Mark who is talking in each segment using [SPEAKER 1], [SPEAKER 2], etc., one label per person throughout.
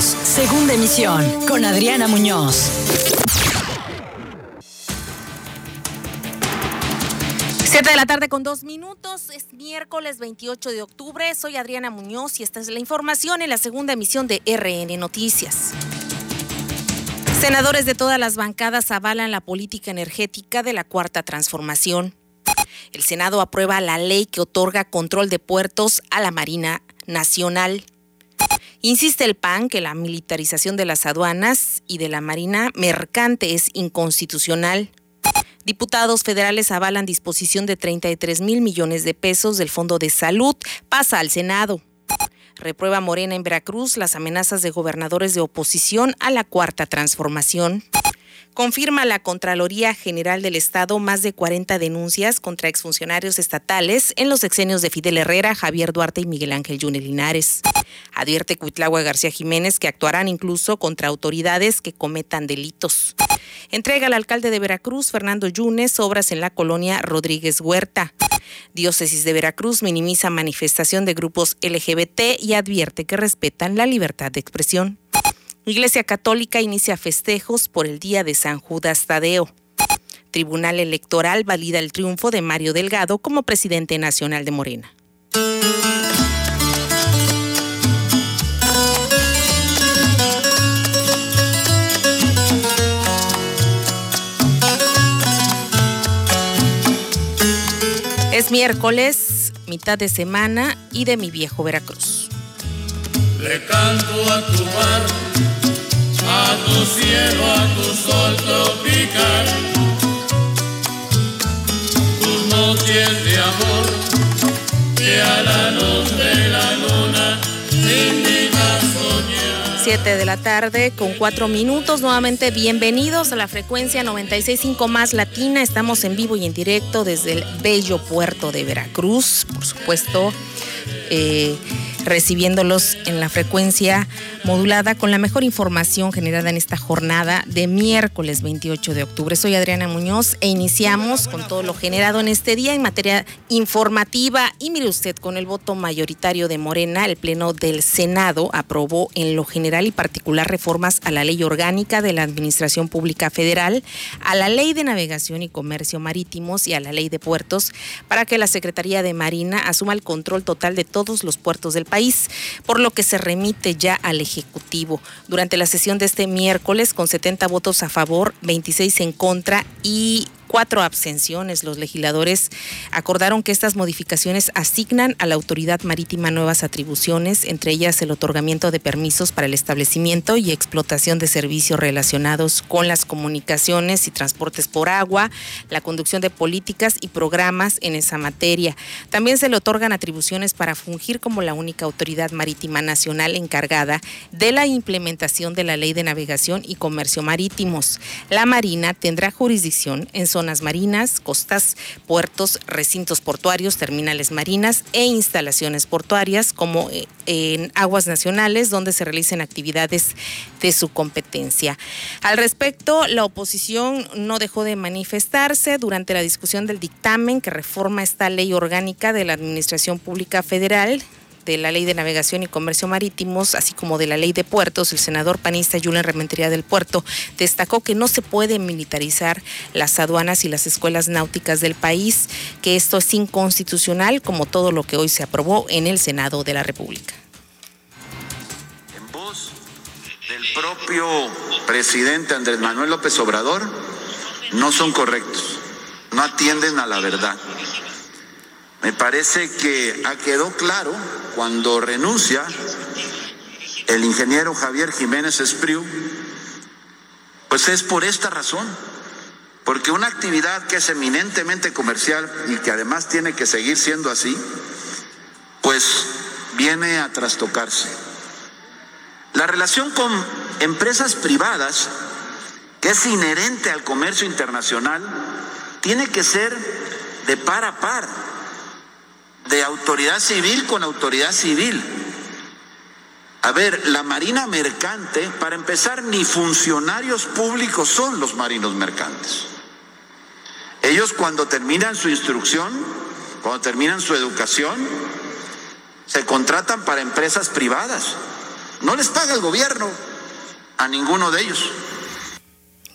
[SPEAKER 1] Segunda emisión con Adriana Muñoz.
[SPEAKER 2] Siete de la tarde con dos minutos, es miércoles 28 de octubre. Soy Adriana Muñoz y esta es la información en la segunda emisión de RN Noticias. Senadores de todas las bancadas avalan la política energética de la Cuarta Transformación. El Senado aprueba la ley que otorga control de puertos a la Marina Nacional. Insiste el PAN que la militarización de las aduanas y de la Marina mercante es inconstitucional. Diputados federales avalan disposición de 33 mil millones de pesos del Fondo de Salud. Pasa al Senado. Reprueba Morena en Veracruz las amenazas de gobernadores de oposición a la cuarta transformación. Confirma la Contraloría General del Estado más de 40 denuncias contra exfuncionarios estatales en los exenios de Fidel Herrera, Javier Duarte y Miguel Ángel Yunes Linares. Advierte Cuitlagua García Jiménez que actuarán incluso contra autoridades que cometan delitos. Entrega al alcalde de Veracruz, Fernando Yunes, obras en la colonia Rodríguez Huerta. Diócesis de Veracruz minimiza manifestación de grupos LGBT y advierte que respetan la libertad de expresión. Iglesia Católica inicia festejos por el Día de San Judas Tadeo. Tribunal Electoral valida el triunfo de Mario Delgado como presidente nacional de Morena. Es miércoles, mitad de semana y de mi viejo Veracruz.
[SPEAKER 3] Le canto a tu mar, a tu cielo, a tu sol tropical. Tus noches de amor, que a la luz de la luna indica soñar.
[SPEAKER 2] 7 de la tarde con 4 minutos. Nuevamente bienvenidos a la frecuencia 965 más latina. Estamos en vivo y en directo desde el bello puerto de Veracruz. Por supuesto, eh, recibiéndolos en la frecuencia modulada con la mejor información generada en esta jornada de miércoles 28 de octubre. Soy Adriana Muñoz e iniciamos con todo lo generado en este día en materia informativa. Y mire usted, con el voto mayoritario de Morena, el Pleno del Senado aprobó en lo general y particular reformas a la ley orgánica de la Administración Pública Federal, a la ley de navegación y comercio marítimos y a la ley de puertos para que la Secretaría de Marina asuma el control total de todos los puertos del país, por lo que se remite ya al Ejecutivo. Durante la sesión de este miércoles, con 70 votos a favor, 26 en contra y cuatro abstenciones. Los legisladores acordaron que estas modificaciones asignan a la autoridad marítima nuevas atribuciones, entre ellas el otorgamiento de permisos para el establecimiento y explotación de servicios relacionados con las comunicaciones y transportes por agua, la conducción de políticas y programas en esa materia. También se le otorgan atribuciones para fungir como la única autoridad marítima nacional encargada de la implementación de la Ley de Navegación y Comercio Marítimos. La Marina tendrá jurisdicción en zonas marinas, costas, puertos, recintos portuarios, terminales marinas e instalaciones portuarias como eh, en aguas nacionales donde se realicen actividades de su competencia. Al respecto, la oposición no dejó de manifestarse durante la discusión del dictamen que reforma esta ley orgánica de la Administración Pública Federal de la Ley de Navegación y Comercio Marítimos, así como de la Ley de Puertos, el senador panista Julián Rementería del Puerto destacó que no se puede militarizar las aduanas y las escuelas náuticas del país, que esto es inconstitucional, como todo lo que hoy se aprobó en el Senado de la República.
[SPEAKER 4] En voz del propio presidente Andrés Manuel López Obrador, no son correctos, no atienden a la verdad. Me parece que quedó claro cuando renuncia el ingeniero Javier Jiménez Espriu, pues es por esta razón, porque una actividad que es eminentemente comercial y que además tiene que seguir siendo así, pues viene a trastocarse. La relación con empresas privadas, que es inherente al comercio internacional, tiene que ser de par a par de autoridad civil con autoridad civil. A ver, la Marina Mercante, para empezar, ni funcionarios públicos son los marinos mercantes. Ellos cuando terminan su instrucción, cuando terminan su educación, se contratan para empresas privadas. No les paga el gobierno a ninguno de ellos.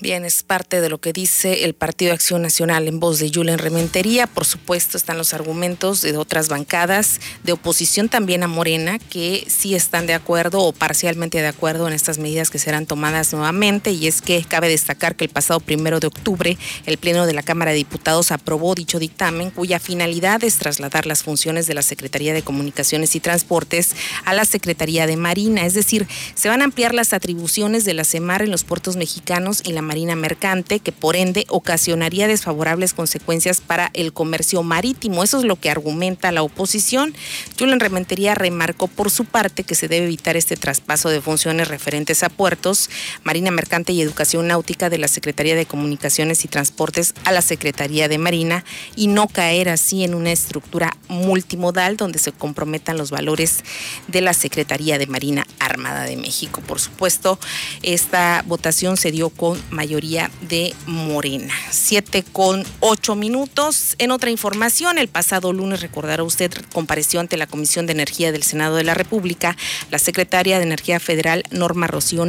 [SPEAKER 2] Bien, es parte de lo que dice el Partido Acción Nacional en voz de Julen Rementería. Por supuesto, están los argumentos de otras bancadas de oposición también a Morena, que sí están de acuerdo o parcialmente de acuerdo en estas medidas que serán tomadas nuevamente. Y es que cabe destacar que el pasado primero de octubre, el Pleno de la Cámara de Diputados aprobó dicho dictamen, cuya finalidad es trasladar las funciones de la Secretaría de Comunicaciones y Transportes a la Secretaría de Marina. Es decir, se van a ampliar las atribuciones de la CEMAR en los puertos mexicanos y la marina mercante, que por ende ocasionaría desfavorables consecuencias para el comercio marítimo. Eso es lo que argumenta la oposición. Julen Rementería remarcó por su parte que se debe evitar este traspaso de funciones referentes a puertos, marina mercante y educación náutica de la Secretaría de Comunicaciones y Transportes a la Secretaría de Marina y no caer así en una estructura multimodal donde se comprometan los valores de la Secretaría de Marina Armada de México. Por supuesto, esta votación se dio con mayoría de Morena. Siete con ocho minutos. En otra información, el pasado lunes, recordará usted, compareció ante la Comisión de Energía del Senado de la República la secretaria de Energía Federal, Norma Rocío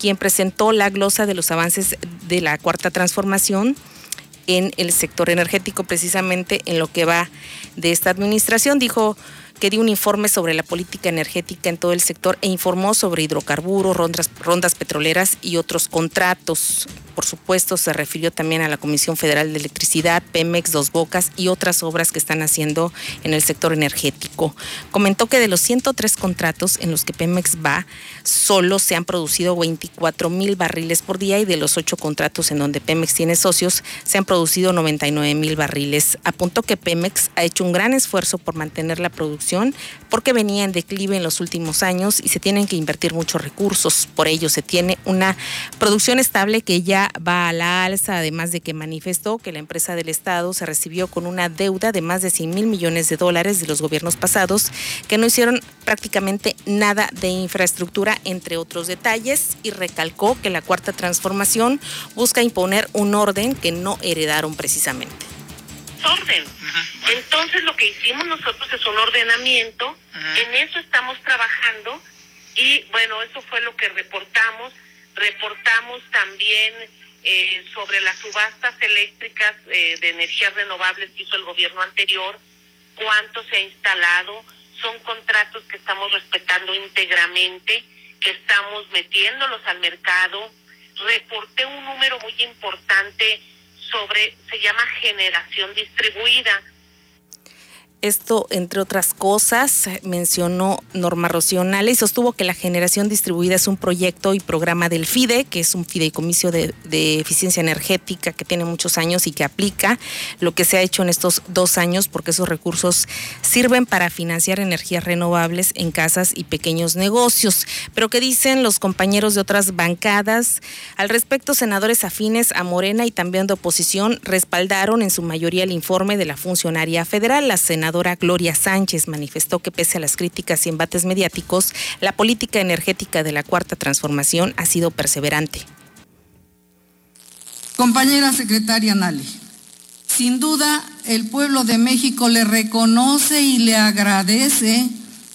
[SPEAKER 2] quien presentó la glosa de los avances de la cuarta transformación en el sector energético, precisamente en lo que va de esta administración. Dijo que dio un informe sobre la política energética en todo el sector e informó sobre hidrocarburos, rondas, rondas petroleras y otros contratos. Por supuesto, se refirió también a la Comisión Federal de Electricidad, Pemex, Dos Bocas y otras obras que están haciendo en el sector energético. Comentó que de los 103 contratos en los que Pemex va, solo se han producido 24 mil barriles por día y de los ocho contratos en donde Pemex tiene socios, se han producido 99 mil barriles. Apuntó que Pemex ha hecho un gran esfuerzo por mantener la producción porque venía en declive en los últimos años y se tienen que invertir muchos recursos. Por ello, se tiene una producción estable que ya va a la alza, además de que manifestó que la empresa del Estado se recibió con una deuda de más de 100 mil millones de dólares de los gobiernos pasados, que no hicieron prácticamente nada de infraestructura, entre otros detalles, y recalcó que la cuarta transformación busca imponer un orden que no heredaron precisamente.
[SPEAKER 5] Orden. Entonces lo que hicimos nosotros es un ordenamiento, en eso estamos trabajando y bueno, eso fue lo que reportamos. Reportamos también eh, sobre las subastas eléctricas eh, de energías renovables que hizo el gobierno anterior, cuánto se ha instalado, son contratos que estamos respetando íntegramente, que estamos metiéndolos al mercado. Reporté un número muy importante sobre, se llama generación distribuida
[SPEAKER 2] esto, entre otras cosas, mencionó Norma Rocional y sostuvo que la generación distribuida es un proyecto y programa del FIDE, que es un fideicomiso de, de, eficiencia energética que tiene muchos años y que aplica lo que se ha hecho en estos dos años, porque esos recursos sirven para financiar energías renovables en casas y pequeños negocios. Pero ¿qué dicen los compañeros de otras bancadas? Al respecto, senadores afines a Morena y también de oposición respaldaron en su mayoría el informe de la funcionaria federal, la senadora Gloria Sánchez manifestó que pese a las críticas y embates mediáticos, la política energética de la Cuarta Transformación ha sido perseverante.
[SPEAKER 6] Compañera secretaria Nale, sin duda el pueblo de México le reconoce y le agradece,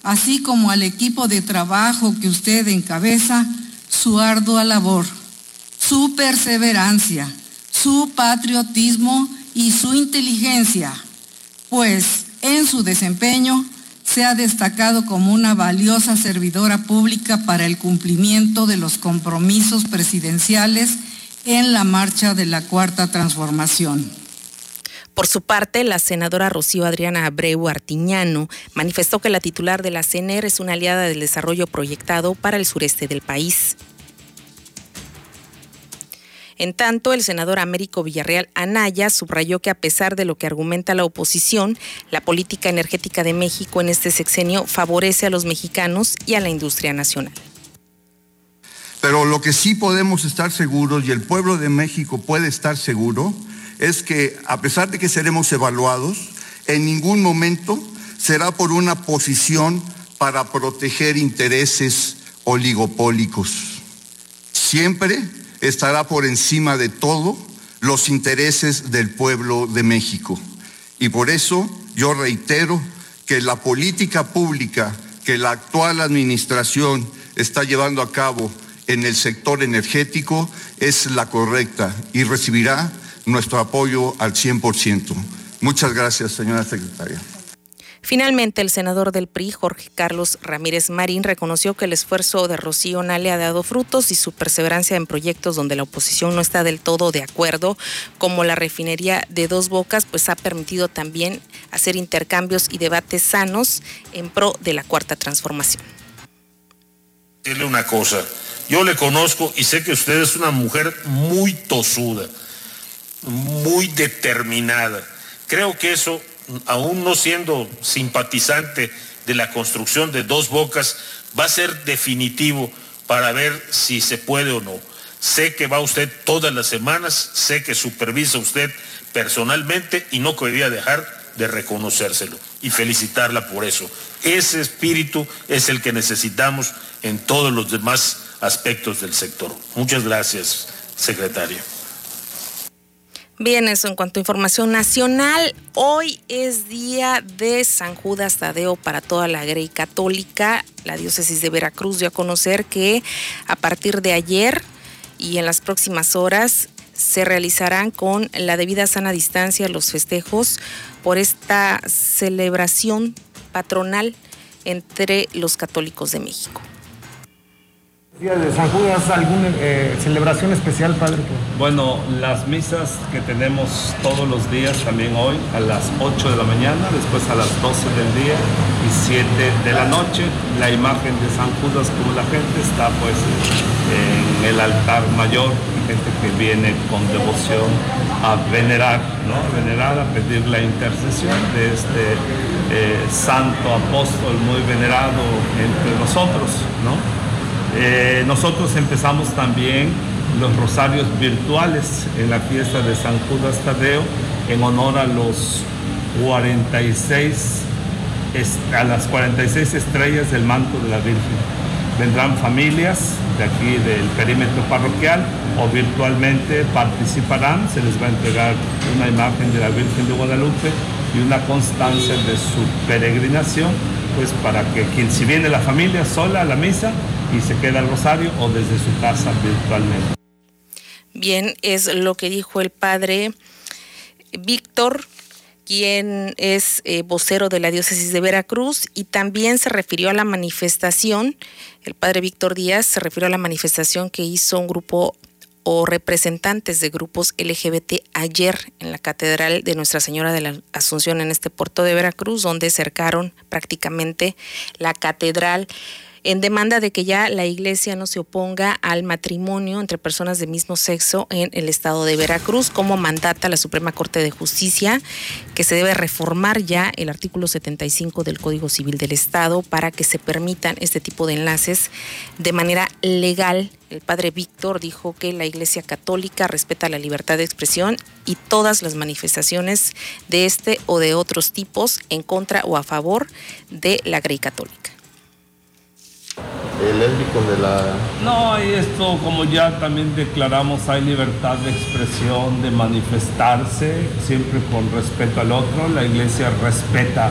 [SPEAKER 6] así como al equipo de trabajo que usted encabeza, su ardua labor, su perseverancia, su patriotismo y su inteligencia, pues en su desempeño se ha destacado como una valiosa servidora pública para el cumplimiento de los compromisos presidenciales en la marcha de la Cuarta Transformación.
[SPEAKER 2] Por su parte, la senadora Rocío Adriana Abreu Artiñano manifestó que la titular de la CNR es una aliada del desarrollo proyectado para el sureste del país. En tanto, el senador Américo Villarreal Anaya subrayó que a pesar de lo que argumenta la oposición, la política energética de México en este sexenio favorece a los mexicanos y a la industria nacional.
[SPEAKER 7] Pero lo que sí podemos estar seguros y el pueblo de México puede estar seguro es que a pesar de que seremos evaluados, en ningún momento será por una posición para proteger intereses oligopólicos. Siempre estará por encima de todo los intereses del pueblo de México. Y por eso yo reitero que la política pública que la actual administración está llevando a cabo en el sector energético es la correcta y recibirá nuestro apoyo al 100%. Muchas gracias, señora secretaria.
[SPEAKER 2] Finalmente, el senador del PRI, Jorge Carlos Ramírez Marín, reconoció que el esfuerzo de Rocío Nale ha dado frutos y su perseverancia en proyectos donde la oposición no está del todo de acuerdo, como la refinería de Dos Bocas, pues ha permitido también hacer intercambios y debates sanos en pro de la cuarta transformación.
[SPEAKER 8] Dile una cosa, yo le conozco y sé que usted es una mujer muy tosuda, muy determinada. Creo que eso aún no siendo simpatizante de la construcción de dos bocas, va a ser definitivo para ver si se puede o no. Sé que va usted todas las semanas, sé que supervisa usted personalmente y no quería dejar de reconocérselo y felicitarla por eso. Ese espíritu es el que necesitamos en todos los demás aspectos del sector. Muchas gracias, secretario.
[SPEAKER 2] Bien, eso en cuanto a información nacional. Hoy es día de San Judas Tadeo para toda la Grey Católica. La diócesis de Veracruz dio a conocer que a partir de ayer y en las próximas horas se realizarán con la debida sana distancia los festejos por esta celebración patronal entre los católicos de México.
[SPEAKER 9] Día de San Judas, ¿alguna eh, celebración especial, Padre?
[SPEAKER 10] Bueno, las misas que tenemos todos los días, también hoy, a las 8 de la mañana, después a las 12 del día y 7 de la noche. La imagen de San Judas, como la gente está pues en el altar mayor, gente que viene con devoción a venerar, ¿no? Venerar, a pedir la intercesión de este eh, santo apóstol muy venerado entre nosotros, ¿no? Eh, nosotros empezamos también los rosarios virtuales en la fiesta de San Judas Tadeo en honor a los 46 a las 46 estrellas del manto de la Virgen. Vendrán familias de aquí del perímetro parroquial o virtualmente participarán, se les va a entregar una imagen de la Virgen de Guadalupe y una constancia de su peregrinación, pues para que quien si viene la familia sola a la misa, y se queda el rosario o desde su casa virtualmente.
[SPEAKER 2] Bien, es lo que dijo el padre Víctor quien es eh, vocero de la diócesis de Veracruz y también se refirió a la manifestación, el padre Víctor Díaz se refirió a la manifestación que hizo un grupo o representantes de grupos LGBT ayer en la Catedral de Nuestra Señora de la Asunción en este puerto de Veracruz, donde cercaron prácticamente la catedral en demanda de que ya la iglesia no se oponga al matrimonio entre personas de mismo sexo en el estado de Veracruz, como mandata la Suprema Corte de Justicia, que se debe reformar ya el artículo 75 del Código Civil del Estado para que se permitan este tipo de enlaces de manera legal. El padre Víctor dijo que la Iglesia Católica respeta la libertad de expresión y todas las manifestaciones de este o de otros tipos en contra o a favor de la Grey Católica
[SPEAKER 10] el lésbico de la... No, y esto como ya también declaramos, hay libertad de expresión, de manifestarse, siempre con respeto al otro. La iglesia respeta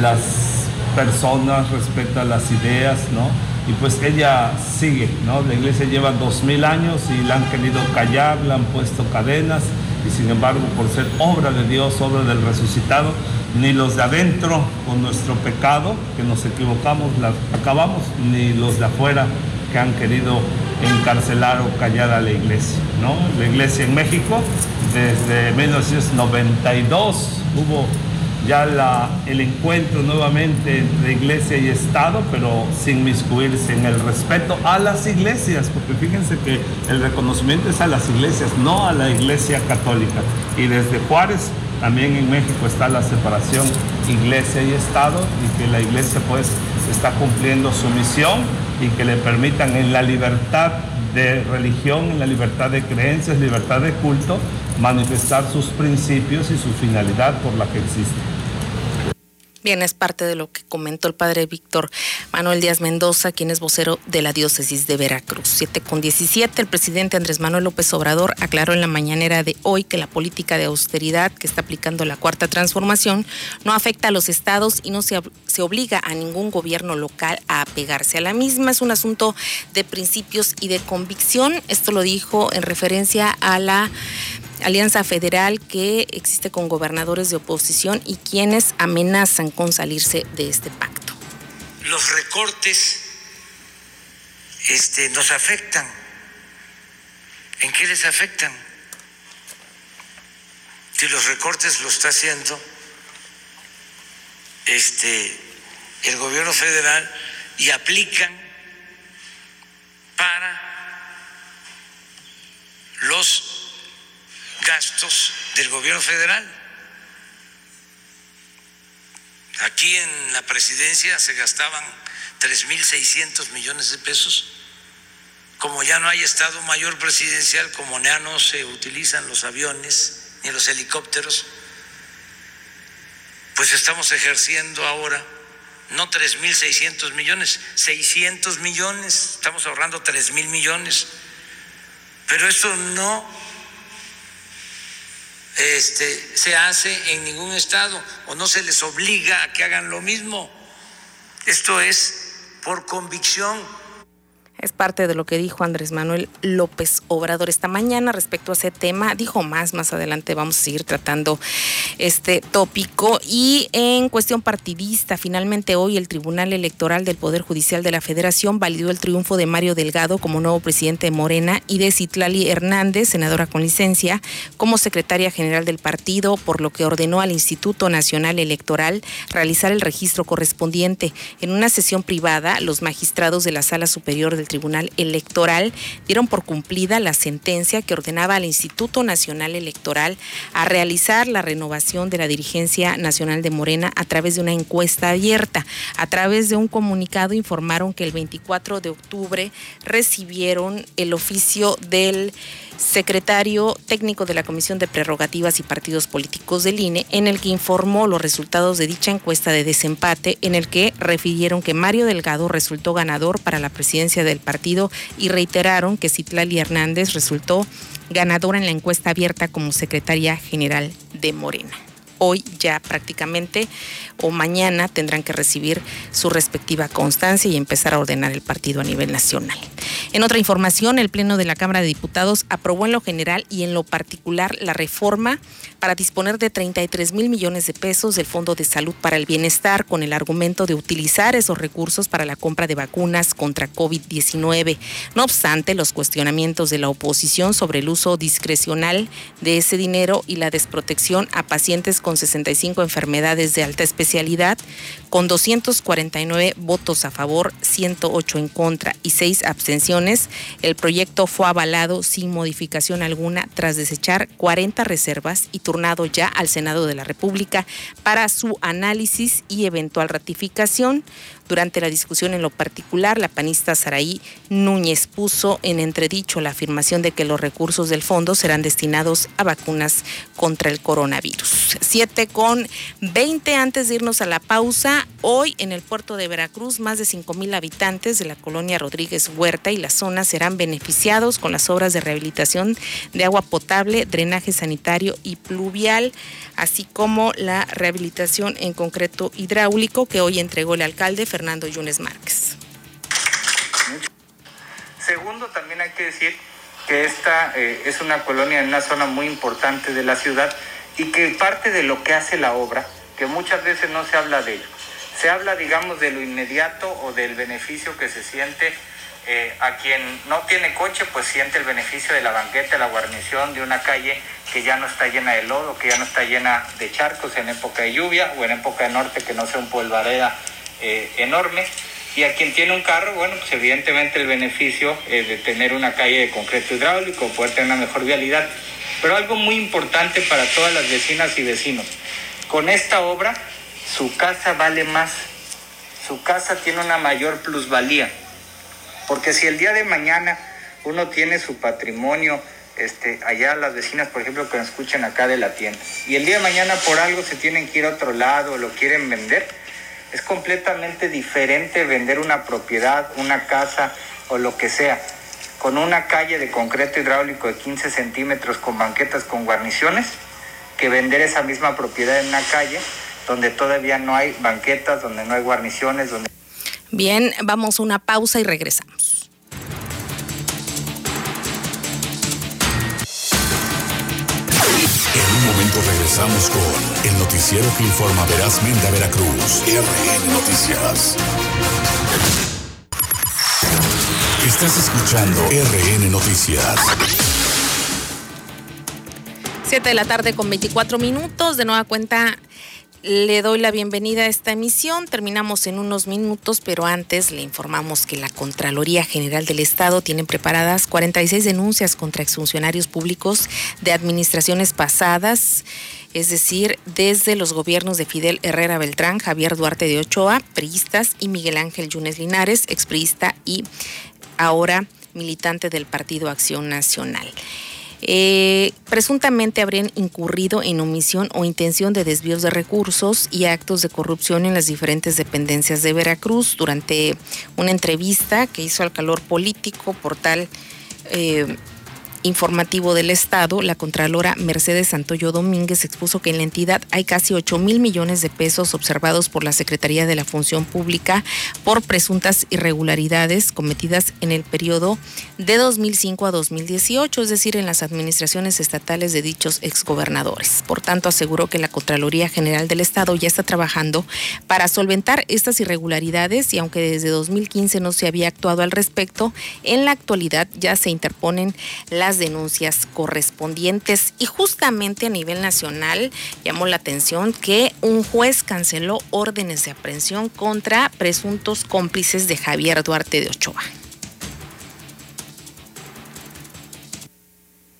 [SPEAKER 10] las personas, respeta las ideas, ¿no? Y pues ella sigue, ¿no? La iglesia lleva dos mil años y la han querido callar, le han puesto cadenas y sin embargo por ser obra de Dios, obra del resucitado, ni los de adentro con nuestro pecado, que nos equivocamos, la acabamos, ni los de afuera que han querido encarcelar o callar a la iglesia. ¿no? La iglesia en México, desde 1992 hubo ya la, el encuentro nuevamente entre iglesia y Estado, pero sin miscuirse en el respeto a las iglesias, porque fíjense que el reconocimiento es a las iglesias, no a la iglesia católica. Y desde Juárez también en México está la separación iglesia y Estado y que la iglesia pues está cumpliendo su misión y que le permitan en la libertad de religión, en la libertad de creencias, libertad de culto, manifestar sus principios y su finalidad por la que existe.
[SPEAKER 2] Bien, es parte de lo que comentó el padre Víctor Manuel Díaz Mendoza, quien es vocero de la diócesis de Veracruz. 7 con 17, el presidente Andrés Manuel López Obrador aclaró en la mañanera de hoy que la política de austeridad que está aplicando la cuarta transformación no afecta a los estados y no se, se obliga a ningún gobierno local a apegarse a la misma. Es un asunto de principios y de convicción. Esto lo dijo en referencia a la alianza federal que existe con gobernadores de oposición y quienes amenazan con salirse de este pacto.
[SPEAKER 11] Los recortes este, nos afectan. ¿En qué les afectan? Si los recortes lo está haciendo este, el gobierno federal y aplican para los gastos del gobierno federal. Aquí en la presidencia se gastaban 3.600 millones de pesos. Como ya no hay Estado Mayor Presidencial, como ya no se utilizan los aviones ni los helicópteros, pues estamos ejerciendo ahora no 3.600 millones, 600 millones, estamos ahorrando 3.000 millones. Pero esto no este, se hace en ningún estado o no se les obliga a que hagan lo mismo. Esto es por convicción
[SPEAKER 2] es parte de lo que dijo Andrés Manuel López Obrador esta mañana respecto a ese tema. Dijo más, más adelante vamos a seguir tratando este tópico. Y en cuestión partidista, finalmente hoy el Tribunal Electoral del Poder Judicial de la Federación validó el triunfo de Mario Delgado como nuevo presidente de Morena y de Citlali Hernández, senadora con licencia, como secretaria general del partido, por lo que ordenó al Instituto Nacional Electoral realizar el registro correspondiente. En una sesión privada, los magistrados de la Sala Superior del Tribunal Electoral dieron por cumplida la sentencia que ordenaba al Instituto Nacional Electoral a realizar la renovación de la dirigencia nacional de Morena a través de una encuesta abierta. A través de un comunicado informaron que el 24 de octubre recibieron el oficio del secretario técnico de la Comisión de Prerrogativas y Partidos Políticos del INE, en el que informó los resultados de dicha encuesta de desempate, en el que refirieron que Mario Delgado resultó ganador para la presidencia partido y reiteraron que Citlali Hernández resultó ganadora en la encuesta abierta como secretaria general de Morena hoy ya prácticamente o mañana tendrán que recibir su respectiva constancia y empezar a ordenar el partido a nivel nacional. En otra información, el Pleno de la Cámara de Diputados aprobó en lo general y en lo particular la reforma para disponer de 33 mil millones de pesos del Fondo de Salud para el Bienestar con el argumento de utilizar esos recursos para la compra de vacunas contra COVID-19. No obstante, los cuestionamientos de la oposición sobre el uso discrecional de ese dinero y la desprotección a pacientes con 65 enfermedades de alta especialidad, con 249 votos a favor, 108 en contra y 6 abstenciones, el proyecto fue avalado sin modificación alguna tras desechar 40 reservas y turnado ya al Senado de la República para su análisis y eventual ratificación. Durante la discusión en lo particular, la panista Saraí Núñez puso en entredicho la afirmación de que los recursos del fondo serán destinados a vacunas contra el coronavirus. Siete con 20 antes de irnos a la pausa. Hoy en el puerto de Veracruz, más de 5 mil habitantes de la colonia Rodríguez Huerta y la zona serán beneficiados con las obras de rehabilitación de agua potable, drenaje sanitario y pluvial, así como la rehabilitación en concreto hidráulico que hoy entregó el alcalde Fernando Yunes Márquez.
[SPEAKER 12] Segundo, también hay que decir que esta eh, es una colonia en una zona muy importante de la ciudad y que parte de lo que hace la obra, que muchas veces no se habla de ello, se habla, digamos, de lo inmediato o del beneficio que se siente eh, a quien no tiene coche, pues siente el beneficio de la banqueta, la guarnición de una calle que ya no está llena de lodo, que ya no está llena de charcos en época de lluvia o en época de norte que no sea un polvareda eh, enorme. Y a quien tiene un carro, bueno, pues evidentemente el beneficio eh, de tener una calle de concreto hidráulico, poder tener una mejor vialidad. Pero algo muy importante para todas las vecinas y vecinos, con esta obra su casa vale más, su casa tiene una mayor plusvalía, porque si el día de mañana uno tiene su patrimonio este, allá las vecinas, por ejemplo, que nos escuchan acá de la tienda. Y el día de mañana por algo se tienen que ir a otro lado lo quieren vender. Es completamente diferente vender una propiedad, una casa o lo que sea, con una calle de concreto hidráulico de 15 centímetros con banquetas con guarniciones, que vender esa misma propiedad en una calle donde todavía no hay banquetas, donde no hay guarniciones, donde...
[SPEAKER 2] Bien, vamos a una pausa y regresamos.
[SPEAKER 13] Regresamos con el noticiero que informa verazmente a Veracruz. RN Noticias. Estás escuchando RN Noticias.
[SPEAKER 2] 7 de la tarde con 24 minutos. De nueva cuenta, le doy la bienvenida a esta emisión. Terminamos en unos minutos, pero antes le informamos que la Contraloría General del Estado tiene preparadas 46 denuncias contra exfuncionarios públicos de administraciones pasadas es decir, desde los gobiernos de Fidel Herrera Beltrán, Javier Duarte de Ochoa, priistas, y Miguel Ángel Yunes Linares, expriista y ahora militante del Partido Acción Nacional. Eh, presuntamente habrían incurrido en omisión o intención de desvíos de recursos y actos de corrupción en las diferentes dependencias de Veracruz. Durante una entrevista que hizo al calor político portal eh, informativo del Estado, la Contralora Mercedes Santoyo Domínguez expuso que en la entidad hay casi 8 mil millones de pesos observados por la Secretaría de la Función Pública por presuntas irregularidades cometidas en el periodo de 2005 a 2018, es decir, en las administraciones estatales de dichos exgobernadores. Por tanto, aseguró que la Contraloría General del Estado ya está trabajando para solventar estas irregularidades y aunque desde 2015 no se había actuado al respecto, en la actualidad ya se interponen las denuncias correspondientes. Y justamente a nivel nacional llamó la atención que un juez canceló órdenes de aprehensión contra presuntos cómplices de Javier Duarte de Ochoa.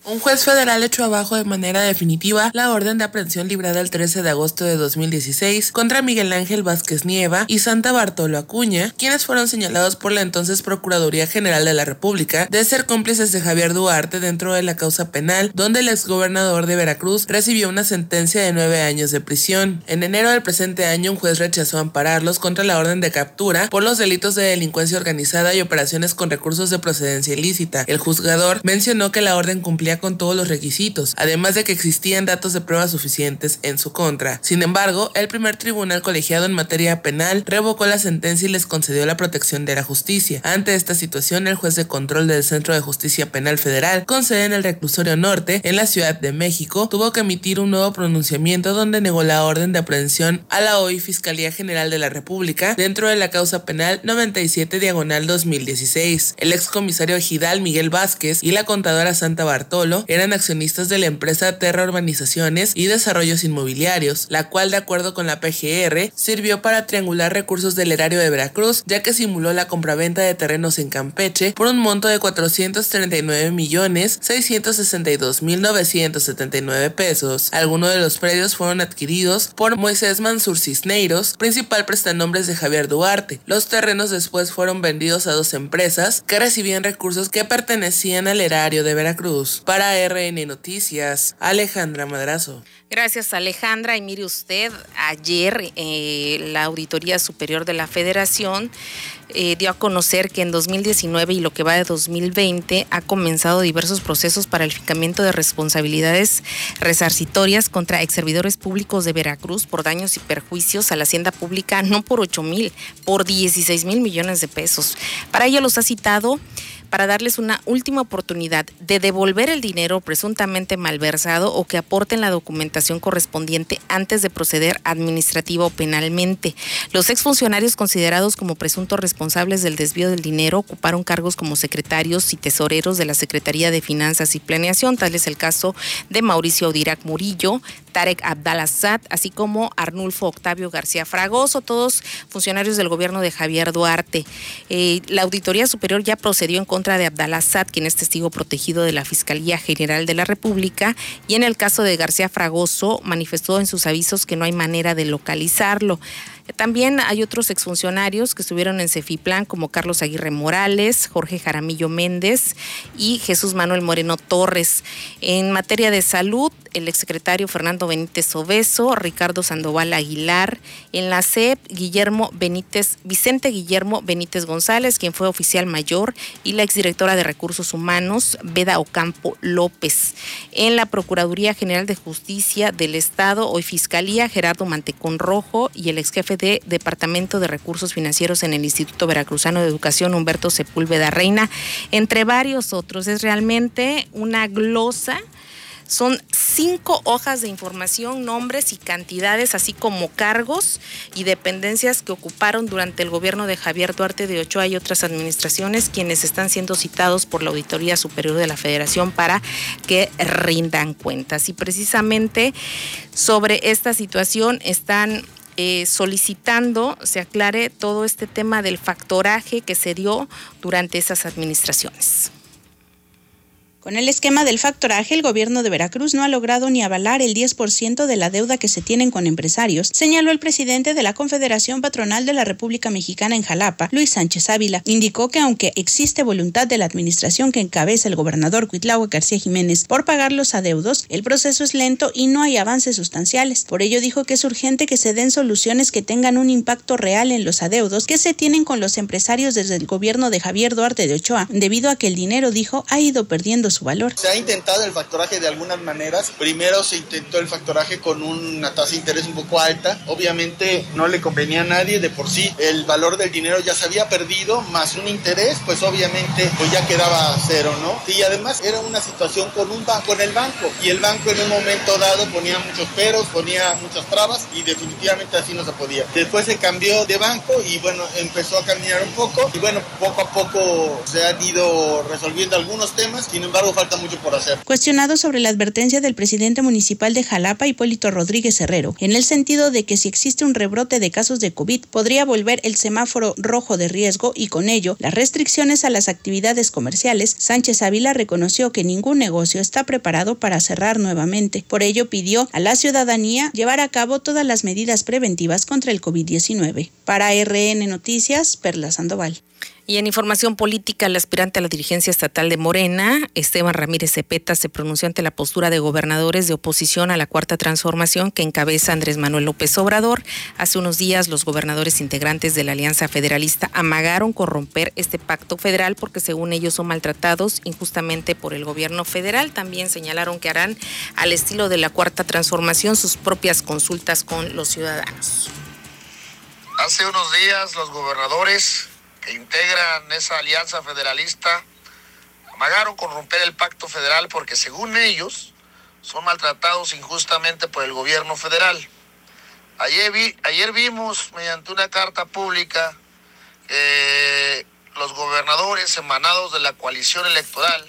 [SPEAKER 14] Un juez federal echó abajo de manera definitiva la orden de aprehensión librada el 13 de agosto de 2016 contra Miguel Ángel Vázquez Nieva y Santa Bartolo Acuña, quienes fueron señalados por la entonces Procuraduría General de la República de ser cómplices de Javier Duarte dentro de la causa penal, donde el exgobernador de Veracruz recibió una sentencia de nueve años de prisión. En enero del presente año, un juez rechazó ampararlos contra la orden de captura por los delitos de delincuencia organizada y operaciones con recursos de procedencia ilícita. El juzgador mencionó que la orden cumplía con todos los requisitos, además de que existían datos de prueba suficientes en su contra. Sin embargo, el primer tribunal colegiado en materia penal revocó la sentencia y les concedió la protección de la justicia. Ante esta situación, el juez de control del Centro de Justicia Penal Federal, con sede en el Reclusorio Norte, en la Ciudad de México, tuvo que emitir un nuevo pronunciamiento donde negó la orden de aprehensión a la hoy Fiscalía General de la República dentro de la causa penal 97 diagonal 2016. El excomisario Gidal Miguel Vázquez y la contadora Santa Bartolo eran accionistas de la empresa Terra Urbanizaciones y Desarrollos Inmobiliarios, la cual, de acuerdo con la PGR, sirvió para triangular recursos del erario de Veracruz, ya que simuló la compraventa de terrenos en Campeche por un monto de 439 millones 662 mil 979 pesos. Algunos de los predios fueron adquiridos por Moisés Mansur Cisneiros, principal prestanombres de Javier Duarte. Los terrenos después fueron vendidos a dos empresas que recibían recursos que pertenecían al erario de Veracruz. RN Noticias, Alejandra Madrazo.
[SPEAKER 2] Gracias Alejandra. Y mire usted, ayer eh, la Auditoría Superior de la Federación eh, dio a conocer que en 2019 y lo que va de 2020 ha comenzado diversos procesos para el fijamiento de responsabilidades resarcitorias contra ex servidores públicos de Veracruz por daños y perjuicios a la hacienda pública, no por 8 mil, por 16 mil millones de pesos. Para ello los ha citado para darles una última oportunidad de devolver el dinero presuntamente malversado o que aporten la documentación correspondiente antes de proceder administrativo o penalmente. Los exfuncionarios considerados como presuntos responsables del desvío del dinero ocuparon cargos como secretarios y tesoreros de la Secretaría de Finanzas y Planeación, tal es el caso de Mauricio Dirac Murillo, Tarek Abdalazad, así como Arnulfo Octavio García Fragoso, todos funcionarios del gobierno de Javier Duarte. Eh, la Auditoría Superior ya procedió en contra de Abdalazad, quien es testigo protegido de la Fiscalía General de la República, y en el caso de García Fragoso manifestó en sus avisos que no hay manera de localizarlo. También hay otros exfuncionarios que estuvieron en Cefiplan, como Carlos Aguirre Morales, Jorge Jaramillo Méndez y Jesús Manuel Moreno Torres. En materia de salud, el exsecretario Fernando Benítez Obeso, Ricardo Sandoval Aguilar, en la CEP, Guillermo Benítez, Vicente Guillermo Benítez González, quien fue oficial mayor, y la exdirectora de Recursos Humanos, Beda Ocampo López. En la Procuraduría General de Justicia del Estado, hoy Fiscalía, Gerardo Mantecón Rojo y el ex de Departamento de Recursos Financieros en el Instituto Veracruzano de Educación, Humberto Sepúlveda Reina, entre varios otros. Es realmente una glosa son cinco hojas de información, nombres y cantidades, así como cargos y dependencias que ocuparon durante el gobierno de Javier Duarte de Ochoa y otras administraciones, quienes están siendo citados por la Auditoría Superior de la Federación para que rindan cuentas. Y precisamente sobre esta situación están eh, solicitando se aclare todo este tema del factoraje que se dio durante esas administraciones.
[SPEAKER 15] Con el esquema del factoraje, el gobierno de Veracruz no ha logrado ni avalar el 10% de la deuda que se tienen con empresarios, señaló el presidente de la Confederación Patronal de la República Mexicana en Jalapa, Luis Sánchez Ávila. Indicó que aunque existe voluntad de la administración que encabeza el gobernador Cuitlagua García Jiménez por pagar los adeudos, el proceso es lento y no hay avances sustanciales. Por ello dijo que es urgente que se den soluciones que tengan un impacto real en los adeudos que se tienen con los empresarios desde el gobierno de Javier Duarte de Ochoa, debido a que el dinero, dijo, ha ido perdiendo valor.
[SPEAKER 16] Se ha intentado el factoraje de algunas maneras. Primero se intentó el factoraje con una tasa de interés un poco alta. Obviamente no le convenía a nadie de por sí. El valor del dinero ya se había perdido, más un interés, pues obviamente pues ya quedaba cero, ¿no? Y además era una situación con un banco, con el banco. Y el banco en un momento dado ponía muchos peros, ponía muchas trabas y definitivamente así no se podía. Después se cambió de banco y bueno, empezó a caminar un poco y bueno, poco a poco se han ido resolviendo algunos temas. Sin embargo, falta mucho por hacer.
[SPEAKER 15] Cuestionado sobre la advertencia del presidente municipal de Jalapa, Hipólito Rodríguez Herrero, en el sentido de que si existe un rebrote de casos de COVID, podría volver el semáforo rojo de riesgo y con ello las restricciones a las actividades comerciales, Sánchez Ávila reconoció que ningún negocio está preparado para cerrar nuevamente. Por ello pidió a la ciudadanía llevar a cabo todas las medidas preventivas contra el COVID-19. Para RN Noticias, Perla Sandoval.
[SPEAKER 2] Y en información política, el aspirante a la dirigencia estatal de Morena, Esteban Ramírez Cepeta, se pronunció ante la postura de gobernadores de oposición a la cuarta transformación que encabeza Andrés Manuel López Obrador. Hace unos días, los gobernadores integrantes de la Alianza Federalista amagaron corromper este pacto federal porque, según ellos, son maltratados injustamente por el gobierno federal. También señalaron que harán, al estilo de la cuarta transformación, sus propias consultas con los ciudadanos.
[SPEAKER 17] Hace unos días, los gobernadores que integran esa alianza federalista amagaron con romper el pacto federal porque según ellos son maltratados injustamente por el gobierno federal. Ayer, vi, ayer vimos mediante una carta pública los gobernadores emanados de la coalición electoral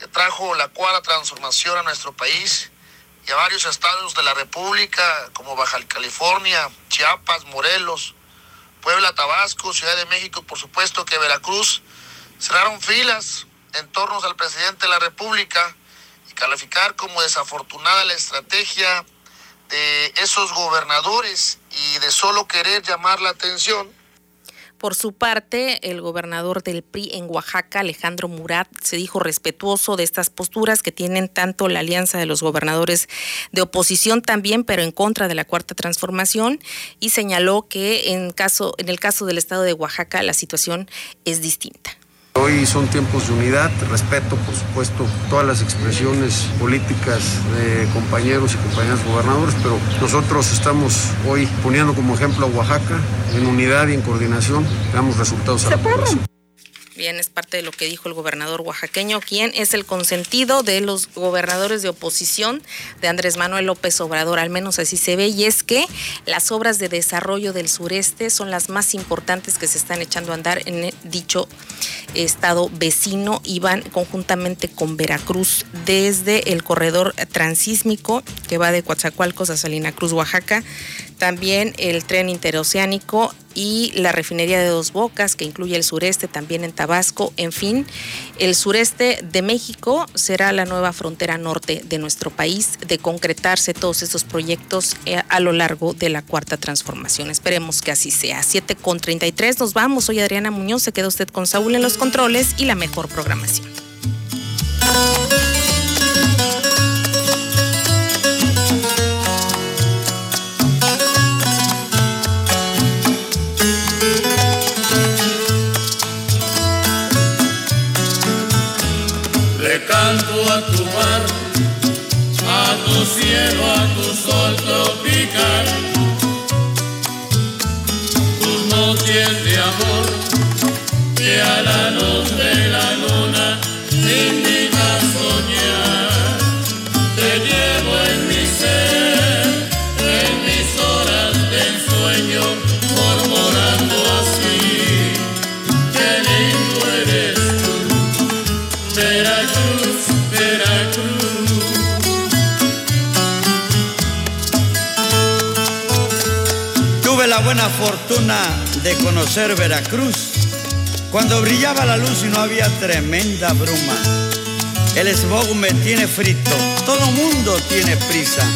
[SPEAKER 17] que trajo la cuarta transformación a nuestro país y a varios estados de la República como Baja California, Chiapas, Morelos, Puebla, Tabasco, Ciudad de México, por supuesto que Veracruz, cerraron filas en torno al presidente de la República y calificar como desafortunada la estrategia de esos gobernadores y de solo querer llamar la atención
[SPEAKER 2] por su parte, el gobernador del PRI en Oaxaca, Alejandro Murat, se dijo respetuoso de estas posturas que tienen tanto la alianza de los gobernadores de oposición también, pero en contra de la cuarta transformación, y señaló que en, caso, en el caso del estado de Oaxaca la situación es distinta.
[SPEAKER 18] Hoy son tiempos de unidad, respeto por supuesto todas las expresiones políticas de compañeros y compañeras gobernadores, pero nosotros estamos hoy poniendo como ejemplo a Oaxaca en unidad y en coordinación, damos resultados a la población.
[SPEAKER 2] Bien, es parte de lo que dijo el gobernador oaxaqueño, quien es el consentido de los gobernadores de oposición de Andrés Manuel López Obrador, al menos así se ve, y es que las obras de desarrollo del sureste son las más importantes que se están echando a andar en dicho estado vecino y van conjuntamente con Veracruz. Desde el corredor transísmico que va de Coatzacoalcos a Salina Cruz, Oaxaca, también el tren interoceánico y la refinería de Dos Bocas, que incluye el sureste, también en Tabasco. En fin, el sureste de México será la nueva frontera norte de nuestro país, de concretarse todos estos proyectos eh, a lo largo de la cuarta transformación. Esperemos que así sea. 7 con 33, nos vamos. Soy Adriana Muñoz, se queda usted con Saúl en los controles y la mejor programación.
[SPEAKER 3] A tu mar, a tu cielo, a tu sol tropical. Tus noches de amor, que a la luz de la luna indica soñar.
[SPEAKER 19] Buena fortuna de conocer Veracruz cuando brillaba la luz y no había tremenda bruma. El smog me tiene frito, todo mundo tiene prisa.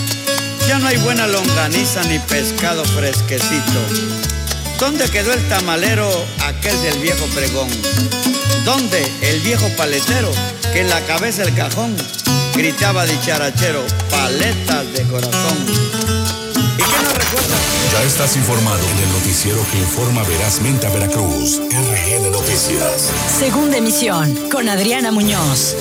[SPEAKER 19] Ya no hay buena longaniza ni pescado fresquecito. ¿Dónde quedó el tamalero aquel del viejo pregón? ¿Dónde el viejo paletero que en la cabeza del cajón gritaba dicharachero, paletas de corazón? ¿Y qué recuerda?
[SPEAKER 13] Ya estás informado en el noticiero que informa verazmente a Veracruz. RN Noticias.
[SPEAKER 1] Segunda emisión con Adriana Muñoz.